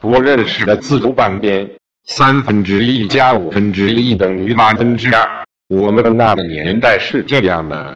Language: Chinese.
不认识的自读半边三分之一加五分之一等于八分之二。我们的那个年代是这样的。